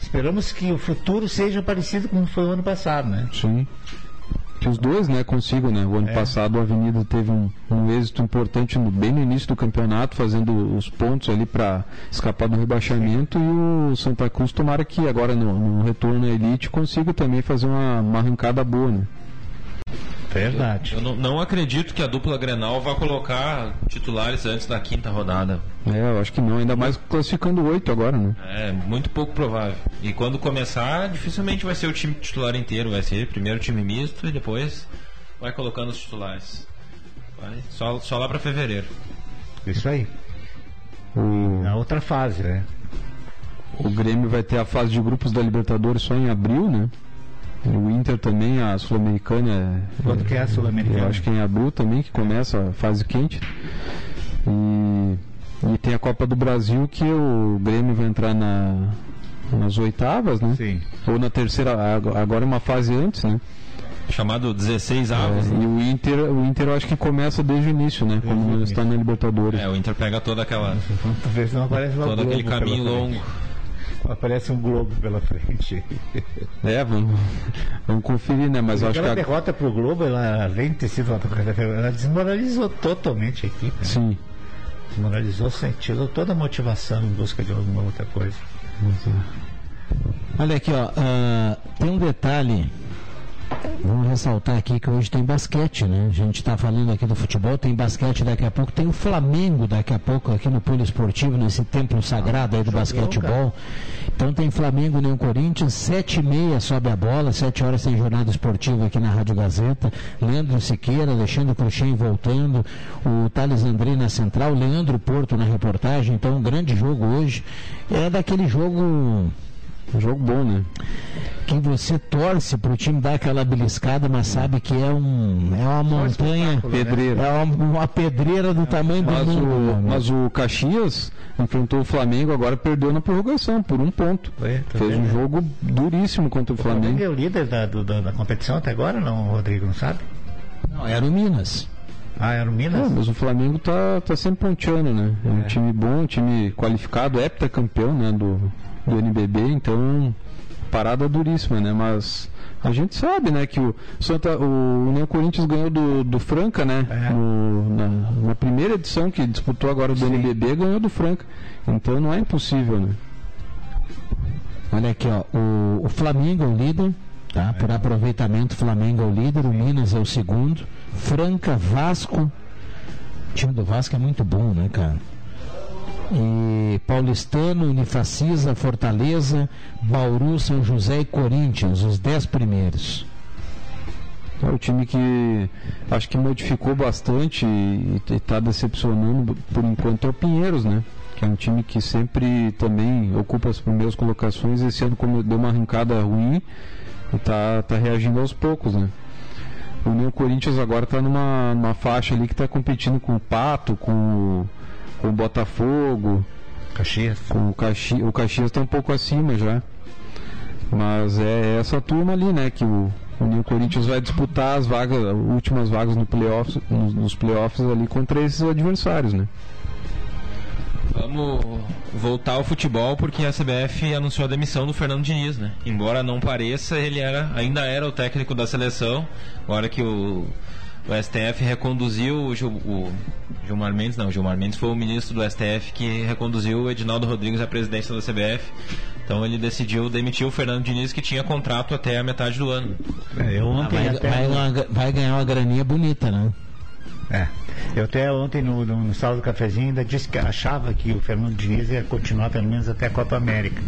Esperamos que o futuro seja parecido com foi o ano passado, né? Sim. Que os dois, né, consigam, né? O ano É. passado o Avenida teve um, um êxito importante no, bem no início do campeonato, fazendo os pontos ali para escapar do rebaixamento e o Santa Cruz tomara que agora no, no retorno à elite consiga também fazer uma, uma arrancada boa, né? Verdade. Eu não, não acredito que a dupla Grenal vá colocar titulares antes da quinta rodada. É, eu acho que não, ainda mais classificando oito agora, né? É muito pouco provável. E quando começar, dificilmente vai ser o time titular inteiro. Vai ser primeiro time misto e depois vai colocando os titulares. Vai só, só lá para fevereiro. Isso aí. Na outra fase, né? O Grêmio vai ter a fase de grupos da Libertadores só em abril, né? O Inter também, a Sul-Americana. Quando que é a Sul-Americana? Eu acho que é em abril também que começa a fase quente. E, e tem a Copa do Brasil que o Grêmio vai entrar na, nas oitavas, né? Sim. Ou na terceira, ag- agora é uma fase antes, né? Chamado 16 avos. É, e o Inter, o Inter eu acho que começa desde o início, né? Quando não está na Libertadores. É, o Inter pega toda aquela. Talvez não apareça uma todo aquele caminho longo. Aparece um globo pela frente. [LAUGHS] É, vamos, vamos conferir, né? Mas eu acho que a, derrota pro Globo, ela, além de ter sido uma ela desmoralizou totalmente a equipe. né? Sim. Desmoralizou, tirou toda a motivação em busca de alguma outra coisa. Olha aqui, ó. ah, tem um detalhe. Vamos ressaltar aqui que hoje tem basquete, né? A gente está falando aqui do futebol, tem basquete daqui a pouco, tem o Flamengo daqui a pouco aqui no Poliesportivo, nesse templo sagrado aí do basquetebol. Então tem Flamengo o Corinthians, sete e meia sobe a bola, sete horas tem jornada esportiva aqui na Rádio Gazeta. Leandro Siqueira, Alexandre Cruxem voltando, o Thales Andrei na central, Leandro Porto na reportagem. Então um grande jogo hoje. É daquele jogo um jogo bom, né? Que você torce para o time dar aquela beliscada, mas sabe que é, um, é uma montanha. Pedreira. É uma, uma pedreira do tamanho Mas do mundo. meu o, mas o Caxias enfrentou o Flamengo, agora perdeu na prorrogação por um ponto. tá Fez um vendo? jogo duríssimo contra o O Flamengo Flamengo. é o líder da, do- da, da competição até agora, não, Rodrigo, não sabe? Não, era o Minas. Ah, era o Minas? Não, mas o Flamengo tá, tá sempre ponteando, né? É um time bom, um time qualificado, heptacampeão né, do, do NBB, então parada duríssima, né? Mas a gente sabe, né, que o Santa, o União Corinthians ganhou do, do Franca, né? No- na, na primeira edição que disputou agora do NBB, ganhou do Franca. Então não é impossível, né? Olha aqui, ó, o, o Flamengo é o líder, tá? Por aproveitamento, o Flamengo é o líder, o Minas é o segundo, Franca, Vasco. O time do Vasco é muito bom, né, cara? E Paulistano, Unifacisa, Fortaleza, Bauru, São José e Corinthians, os dez primeiros. É o time que acho que modificou bastante e está decepcionando por enquanto é o Pinheiros, né? Que é um time que sempre também ocupa as primeiras colocações. Esse ano como deu uma arrancada ruim e tá, reagindo aos poucos, né? O União Corinthians agora está numa, numa faixa ali que está competindo com o Pato, com, o- com o Botafogo. Caxias. Com o Caxias. O Caxias está um pouco acima já. Mas é essa turma ali, né? Que o, o União Corinthians vai disputar as vagas, as últimas vagas no playoffs, nos, nos playoffs ali contra esses adversários, né? Vamos voltar ao futebol porque a CBF anunciou a demissão do Fernando Diniz, né? Embora não pareça, ele era, ainda era o técnico da seleção. Agora que o, o STF reconduziu o, Gil- o Gilmar Mendes, não, o Gilmar Mendes foi o ministro do STF que reconduziu o Edinaldo Rodrigues à presidência da CBF. Então ele decidiu demitir o Fernando Diniz que tinha contrato até a metade do ano. É, eu Ah, ontem vai, até vai uma- vai ganhar uma graninha bonita, né? É. Eu até ontem no, no, no sala do cafezinho ainda disse que achava que o Fernando Diniz ia continuar pelo menos até a Copa América.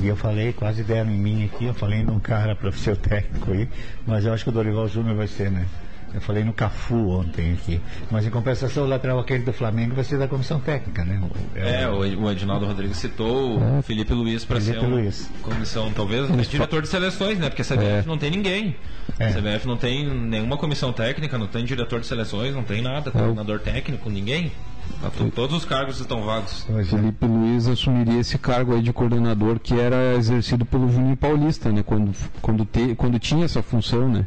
E eu falei, quase deram em mim aqui, eu falei num cara para ser o técnico aí, mas eu acho que o Dorival Júnior vai ser, né? Eu falei no Cafu ontem aqui. Mas em compensação, o lateral aquele do Flamengo vai ser da comissão técnica, né? É, o, o Edinaldo Rodrigues citou o Felipe Luiz para ser Felipe uma Luiz. comissão, talvez, um diretor de seleções, né? Porque a CBF não tem ninguém. É. A CBF não tem nenhuma comissão técnica, não tem diretor de seleções, não tem nada, treinador técnico, ninguém. Tá Todos os cargos estão vagos. Felipe Luiz assumiria esse cargo aí de coordenador que era exercido pelo Juninho Paulista, né? Quando, quando, te, quando tinha essa função, né?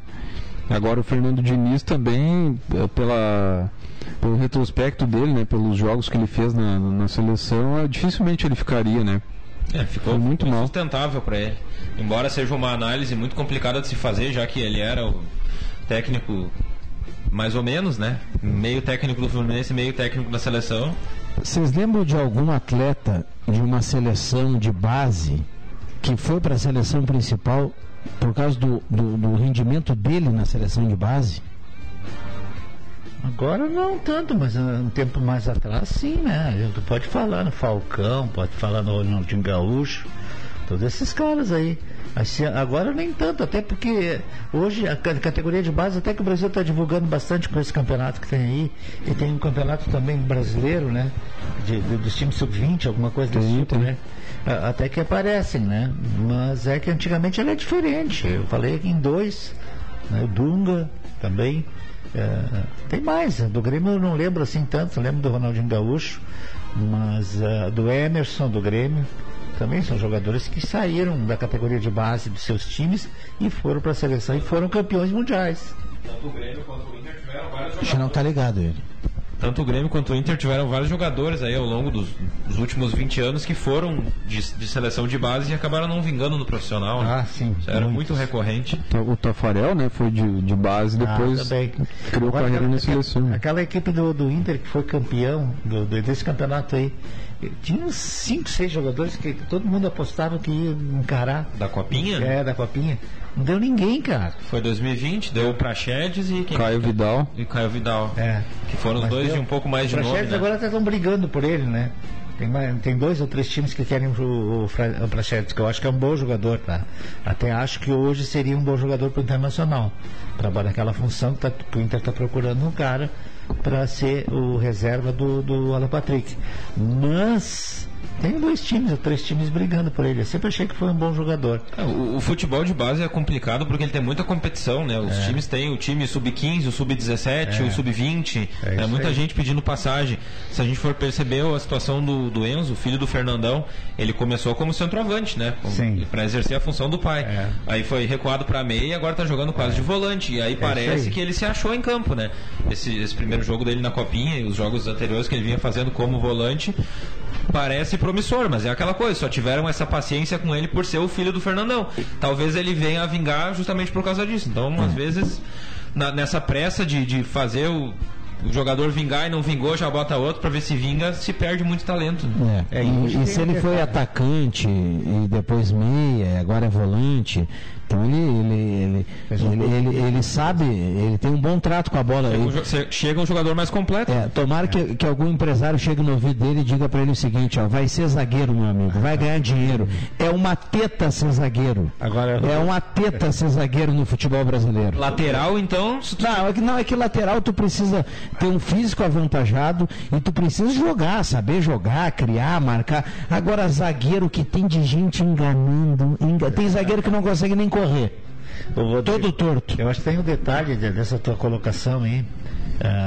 Agora o Fernando Diniz também, eh, pela, pelo retrospecto dele, né? Pelos jogos que ele fez na, na seleção, eh, dificilmente ele ficaria, né? É, ficou Foi muito mal. sustentável para ele. Embora seja uma análise muito complicada de se fazer, já que ele era o técnico mais ou menos, né? Meio técnico do Fluminense, meio técnico da seleção. Vocês lembram de algum atleta de uma seleção de base que foi para a seleção principal por causa do, do, do rendimento dele na seleção de base? Agora não tanto, mas ah, um tempo mais atrás sim, né? Tu pode falar no Falcão, pode falar no Ronaldinho Gaúcho, todos esses caras aí. Assim, agora nem tanto, até porque hoje a ca- categoria de base, até que o Brasil está divulgando bastante com esse campeonato que tem aí, e tem um campeonato também brasileiro, né? De, de- dos times sub-20, alguma coisa desse tipo, né? A- Até que aparecem, né? Mas é que antigamente ele é diferente. Eu falei em dois, né? o Dunga também. É, tem mais, do Grêmio eu não lembro assim tanto, eu lembro do Ronaldinho Gaúcho, mas ah, do Emerson do Grêmio, também são jogadores que saíram da categoria de base dos seus times e foram para a seleção e foram campeões mundiais. Tanto o Grêmio quanto o Inter tiveram vários Deixa não tá ligado ele. Tanto o Grêmio quanto o Inter tiveram vários jogadores aí ao longo dos, dos últimos 20 anos que foram de, de seleção de base e acabaram não vingando no profissional. né? Ah, sim. Isso era muito recorrente. O Tafarel, né? Foi de, de base, depois Ah, também. criou Agora, carreira aquela- na seleção. Aquela equipe do, do Inter que foi campeão do, do- desse campeonato aí, tinha uns 5, 6 jogadores que todo mundo apostava que ia encarar. Da Copinha? É, da Copinha. Não deu ninguém, cara. Foi 2020, deu o Praxedes e quem Caio Vidal. E Caio Vidal. É. Que foram os dois deu- de um pouco mais de Os nome. Praxedes Né? agora estão brigando por ele, né? Tem, mais- tem dois ou três times que querem o, o, Fra- o Praxedes, que eu acho que é um bom jogador, tá? Até acho que hoje seria um bom jogador para o Internacional. Trabalha naquela função que, tá, que o Inter está procurando um cara para ser o reserva do, do Alan Patrick. Mas tem dois times ou três times brigando por ele. Eu sempre achei que foi um bom jogador. É, O, o futebol de base é complicado porque ele tem muita competição, né? Os É. times têm o time sub-15, o sub-17, É. o sub-20. É É, muita aí. gente pedindo passagem. Se a gente for perceber a situação do, do Enzo, filho do Fernandão, ele começou como centroavante, né? Para exercer a função do pai. É. Aí foi recuado para meia e agora tá jogando quase de volante. E aí parece É aí. que ele se achou em campo, né? Esse, esse primeiro jogo dele na Copinha e os jogos anteriores que ele vinha fazendo como volante parece promissor, mas é aquela coisa, só tiveram essa paciência com ele por ser o filho do Fernandão. Talvez ele venha a vingar justamente por causa disso. Então, às vezes, na- nessa pressa de, de fazer o, o jogador vingar e não vingou, já bota outro pra ver se vinga, se perde muito talento. né? É, e, e se ele foi atacante e depois meia, agora é volante, então ele ele, ele, ele, ele, sabe, ele tem um bom trato com a bola. Chega um, chega um jogador mais completo. É, tomara que, que algum empresário chegue no ouvido dele e diga pra ele o seguinte, ó, vai ser zagueiro, meu amigo, vai ganhar dinheiro. É uma teta ser zagueiro. Agora, é uma teta ser zagueiro no futebol brasileiro. Lateral, então. Não, é que, não, é que lateral tu precisa ter um físico avantajado e tu precisa jogar, saber jogar, criar, marcar. Agora, zagueiro que tem de gente enganando. enga- Tem zagueiro que não consegue nem correr. Todo torto. Eu acho que tem um detalhe de- dessa tua colocação aí,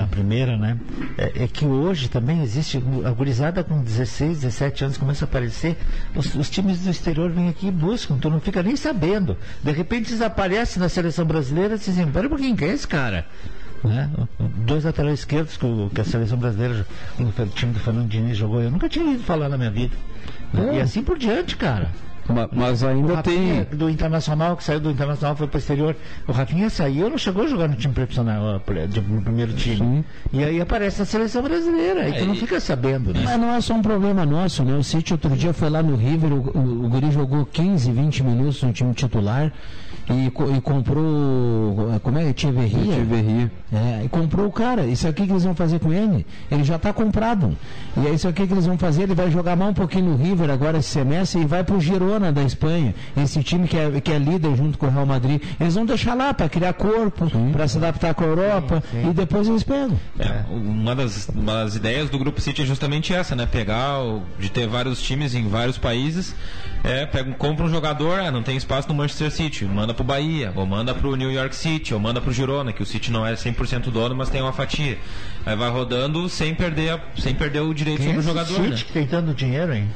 a primeira, né? É, é que hoje também existe, a gurizada com 16, 17 anos começa a aparecer, os, os times do exterior vêm aqui e buscam, tu não fica nem sabendo. De repente eles aparecem na seleção brasileira e dizem, pera um pouquinho, quem é esse cara? Né? Dois laterais esquerdos que, o- que a seleção brasileira, o time do Fernando Diniz jogou, eu nunca tinha ouvido falar na minha vida. É. E assim por diante, cara. Mas ainda O Rafinha, do Internacional, que saiu do Internacional, foi para o exterior. O Rafinha saiu, não chegou a jogar no time profissional, no primeiro time. E aí aparece na seleção brasileira, aí tu não fica sabendo, né? Mas não é só um problema nosso, né? O City outro dia foi lá no River, o, o, o Guri jogou 15, 20 minutos no time titular e, e comprou. Como é? Echeverria? Echeverria. É, e comprou o cara. Isso aqui que eles vão fazer com ele? Ele já está comprado. E é isso aqui que eles vão fazer. Ele vai jogar mais um pouquinho no River agora esse semestre e vai pro Girona. Barcelona da Espanha, esse time que é, que é líder junto com o Real Madrid, eles vão deixar lá para criar corpo, para se adaptar com a Europa e depois eles pegam. É, uma, das, uma das ideias do Grupo City é justamente essa, né? Pegar, o- de ter vários times em vários países, é, pega, compra um jogador, ah, não tem espaço no Manchester City, manda pro Bahia, ou manda pro New York City, ou manda pro Girona, que o City não é 100% dono, mas tem uma fatia. Aí vai rodando sem perder, a- sem perder o direito Quem é sobre o esse jogador, né? City que tem tanto dinheiro, hein?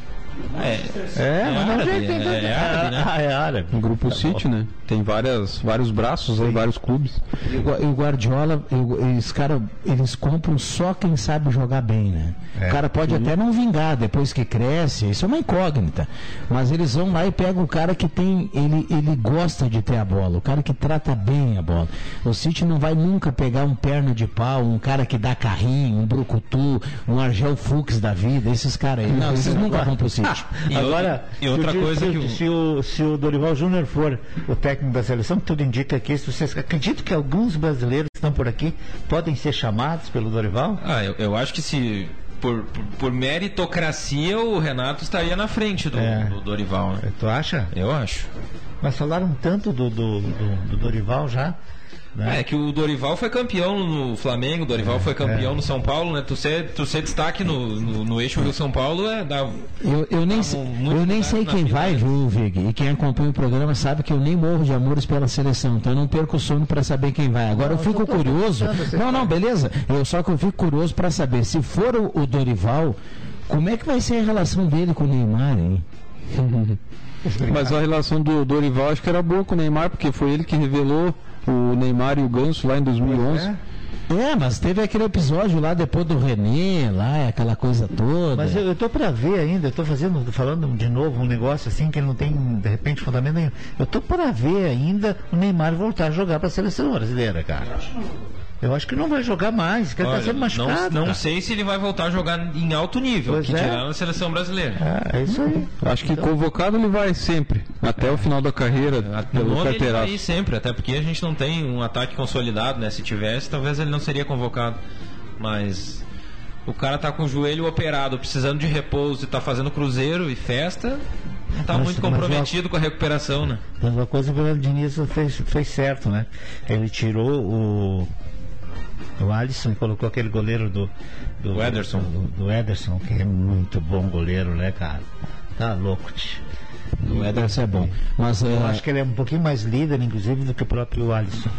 É, É, mas não árabe, tem tanto é, é árabe, né? Ah, é árabe. O Grupo City, né? Tem várias, vários braços aí, vários clubes. E o Gua- o Guardiola, eles, cara, eles compram só quem sabe jogar bem, né? É. O cara pode até não vingar depois que cresce, isso é uma incógnita. Mas eles vão lá e pegam o cara que tem, ele, ele gosta de ter a bola, o cara que trata bem a bola. O City não vai nunca pegar um perna de pau, um cara que dá carrinho, um brucutu, um Argel Fux da vida, esses caras aí. Não, esses nunca vão pro City. E Agora, e outra se o- coisa se, que o- se o, se o Dorival Júnior for o técnico da seleção, tudo indica que isso, vocês acreditam que alguns brasileiros que estão por aqui podem ser chamados pelo Dorival? Ah, eu, eu acho que se por, por, por meritocracia o Renato estaria na frente do, É. do Dorival, né? Tu acha? Eu acho. Mas falaram tanto do, do, do- do Dorival já. Né? É que o Dorival foi campeão no Flamengo, o Dorival foi campeão é. no São Paulo, né? Tu ser, tu ser destaque no, no, no eixo Rio São Paulo é dá, Eu, eu nem, sei- eu nem sei quem vida vai, viu, Vig? E quem acompanha o programa sabe que eu nem morro de amores pela seleção, então eu não perco o sono para saber quem vai. Agora eu fico curioso. Não, não, beleza. Eu só que eu fico curioso para saber se for o, o Dorival, como é que vai ser a relação dele com o Neymar, hein? [LAUGHS] Mas a relação do Dorival acho que era boa com o Neymar, porque foi ele que revelou o Neymar e o Ganso lá em 2011. É, mas teve aquele episódio lá depois do René, lá, aquela coisa toda. Mas eu, eu tô para ver ainda, eu tô fazendo, falando de novo um negócio assim que não tem, de repente, fundamento nenhum. Eu tô para ver ainda o Neymar voltar a jogar para a seleção brasileira, cara. Eu acho que não vai jogar mais, que ele tá Olha, sendo machucado. não, não sei se ele vai voltar a jogar em alto nível, Pois que é. tirar na seleção brasileira. É, é isso aí. Acho que convocado ele vai sempre, até o final da carreira, No pelo nome ele vai ir sempre, até porque a gente não tem um ataque consolidado, né? Se tivesse, talvez ele não seria convocado. Mas o cara tá com o joelho operado, precisando de repouso e tá fazendo cruzeiro e festa, não tá Mas- muito comprometido com a recuperação, né? Mas uma coisa que o Diniz fez, fez certo, né? Ele tirou o, o Alisson e colocou aquele goleiro do, do O Ederson. Do, do Ederson, que é muito bom goleiro, né, cara? Tá louco, tio. O Ederson é bom. Mas Eu é, acho que ele é um pouquinho mais líder, inclusive, do que o próprio Alisson.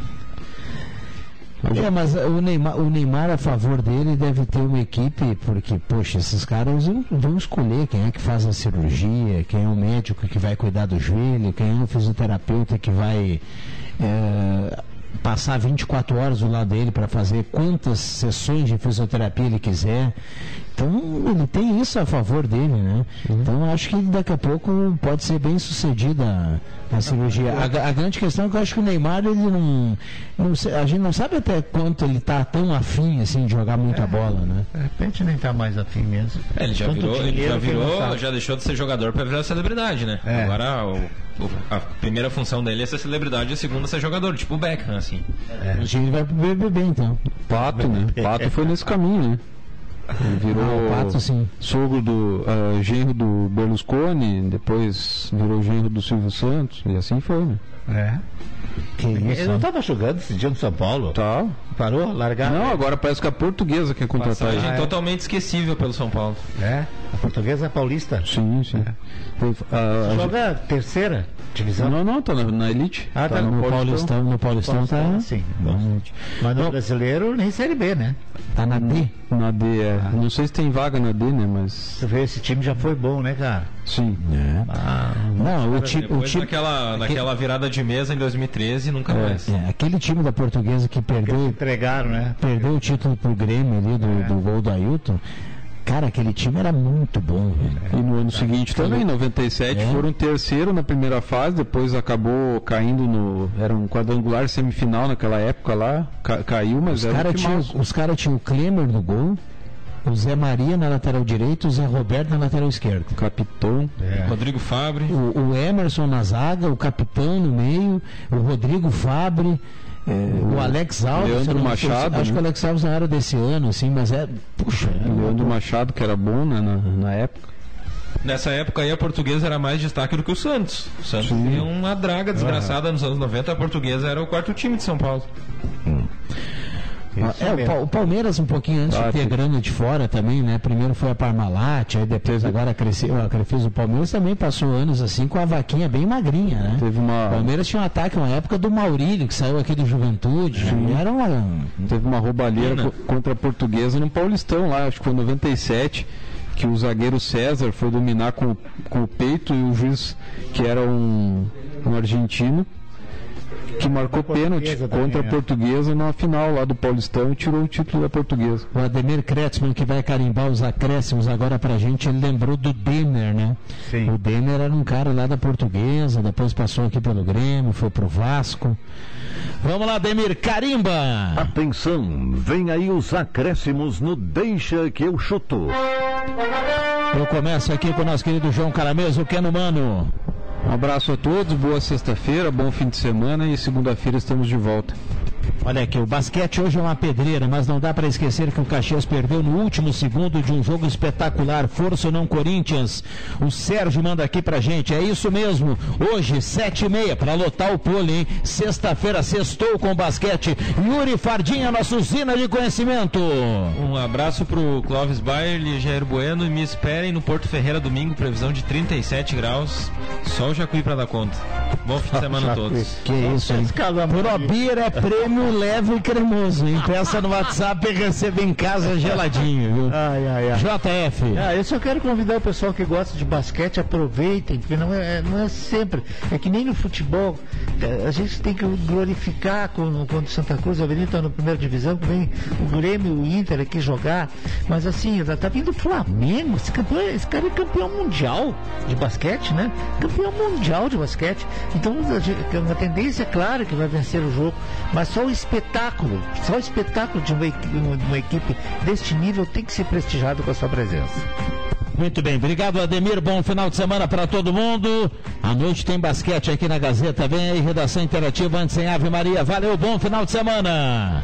É, mas o Neymar, o Neymar a favor dele deve ter uma equipe, porque, poxa, esses caras vão, vão escolher quem é que faz a cirurgia, quem é o médico que vai cuidar do joelho, quem é o fisioterapeuta que vai é, passar 24 horas do lado dele para fazer quantas sessões de fisioterapia ele quiser. Então ele tem isso a favor dele, né? Então acho que daqui a pouco pode ser bem sucedida a cirurgia. A, a grande questão é que eu acho que o Neymar ele não, não a gente não sabe até quanto ele está tão afim assim de jogar muita bola, né? De repente nem tá mais afim mesmo. É, ele já Tanto virou, ele já virou, já deixou de ser jogador para virar celebridade, né? É. Agora o- a primeira função dele é ser celebridade e a segunda é ser jogador, tipo o Beckham, assim. Acho que ele vai pro BBB então. Pato, né? [LAUGHS] Pato foi nesse caminho, né? Ele virou Ah, o Pato, sim. sogro do ah, genro do Berlusconi, depois virou genro do Silvio Santos, e assim foi, né? É. Que Ele isso? não tava jogando esse dia no São Paulo? Tá. Parou? Largar? Não, agora parece que a portuguesa quer contratar ele. Passagem totalmente esquecível pelo São Paulo. É? A portuguesa é paulista? Sim, sim. Foi, ah, a- Joga a terceira divisão? Não, não, tá na, na elite. Ah, tá no Paulistão, no Paulistão tá. Sim. Mas no brasileiro nem Série B, né? Tá na D. Na D, é. Não sei se tem vaga na D, né? Mas. Você vê, esse time já foi bom, né, cara? Sim. Ah, Não, o time. O time daquela, daquela virada de mesa em 2013, nunca mais. é, aquele time da portuguesa que perdeu, entregaram, né? perdeu o título pro Grêmio ali do, do gol do Ailton. Cara, aquele time era muito bom, velho. E no ano seguinte também, em 97, É. foram terceiro na primeira fase, depois acabou caindo no. Era um quadrangular semifinal naquela época lá, ca- caiu, mas Os era um caras tinham, timaço. os cara tinham o Klemer no gol, o Zé Maria na lateral direita, o Zé Roberto na lateral esquerda. Capitão. Rodrigo Fabre. O, o Emerson na zaga, o capitão no meio, o Rodrigo Fabre, é, o Alex Alves. Leandro Machado, Acho né? que o Alex Alves não era desse ano, assim, mas é. Puxa, é Leandro Machado, que era bom né, na, na época. Nessa época aí a portuguesa era mais destaque do que o Santos. O Santos Sim. tinha uma draga desgraçada nos anos 90, a portuguesa era o quarto time de São Paulo. É, o, Pa- o Palmeiras um pouquinho antes de ter grana de fora também, né? Primeiro foi a Parmalat, aí depois agora cresceu, a- fez o Palmeiras também passou anos assim com a vaquinha bem magrinha, né? Teve uma... O Palmeiras tinha um ataque uma época do Maurílio, que saiu aqui do Juventude. Era uma. Teve uma roubalheira co- contra a portuguesa no Paulistão lá, acho que foi em 97, que o zagueiro César foi dominar com, o- com o peito e o juiz, que era um, um argentino, que marcou pênalti contra a é. portuguesa na final lá do Paulistão e tirou o título da portuguesa. O Ademir Kretzmann, que vai carimbar os acréscimos agora pra gente, ele lembrou do Denner, né? Sim. O Denner era um cara lá da Portuguesa, depois passou aqui pelo Grêmio, foi pro Vasco. Vamos lá, Ademir, carimba! Atenção, vem aí os acréscimos no Deixa que eu chuto. Eu começo aqui com o nosso querido João Caramês, o Keno Mano. Um abraço a todos, boa sexta-feira, bom fim de semana e segunda-feira estamos de volta. Olha aqui, o basquete hoje é uma pedreira, mas não dá para esquecer que o Caxias perdeu no último segundo de um jogo espetacular. Força ou não, Corinthians? O Sérgio manda aqui pra gente. É isso mesmo. Hoje, sete e meia, para lotar o pole, hein? Sexta-feira, sextou com o basquete. Yuri Fardinha, nossa usina de conhecimento. Um abraço pro Clóvis Bayer e Jair Bueno e me esperem no Porto Ferreira domingo, previsão de 37 graus. Só o Jacuí pra dar conta. Bom fim de [LAUGHS] semana a todos. Que isso, hein? Probir é prêmio leve e cremoso, hein? Peça no WhatsApp e recebe em casa geladinho, viu? Ai, ai, ai. JF. Ah, eu só quero convidar o pessoal que gosta de basquete, aproveitem, porque não é, não é sempre. É que nem no futebol, eh, a gente tem que glorificar quando, quando Santa Cruz, Avenida está na primeira divisão, que vem o Grêmio e o Inter aqui jogar. Mas assim, tá- tá vindo o Flamengo, esse, campeão, esse cara é campeão mundial de basquete, né? Campeão mundial de basquete. Então a gente- a tendência é claro que vai vencer o jogo, mas só o espetáculo, só o espetáculo de uma, de uma equipe deste nível tem que ser prestigiado com a sua presença. Muito bem, obrigado Ademir, bom final de semana para todo mundo. À noite tem basquete aqui na Gazeta, vem aí, redação interativa antes em Ave Maria. Valeu, bom final de semana.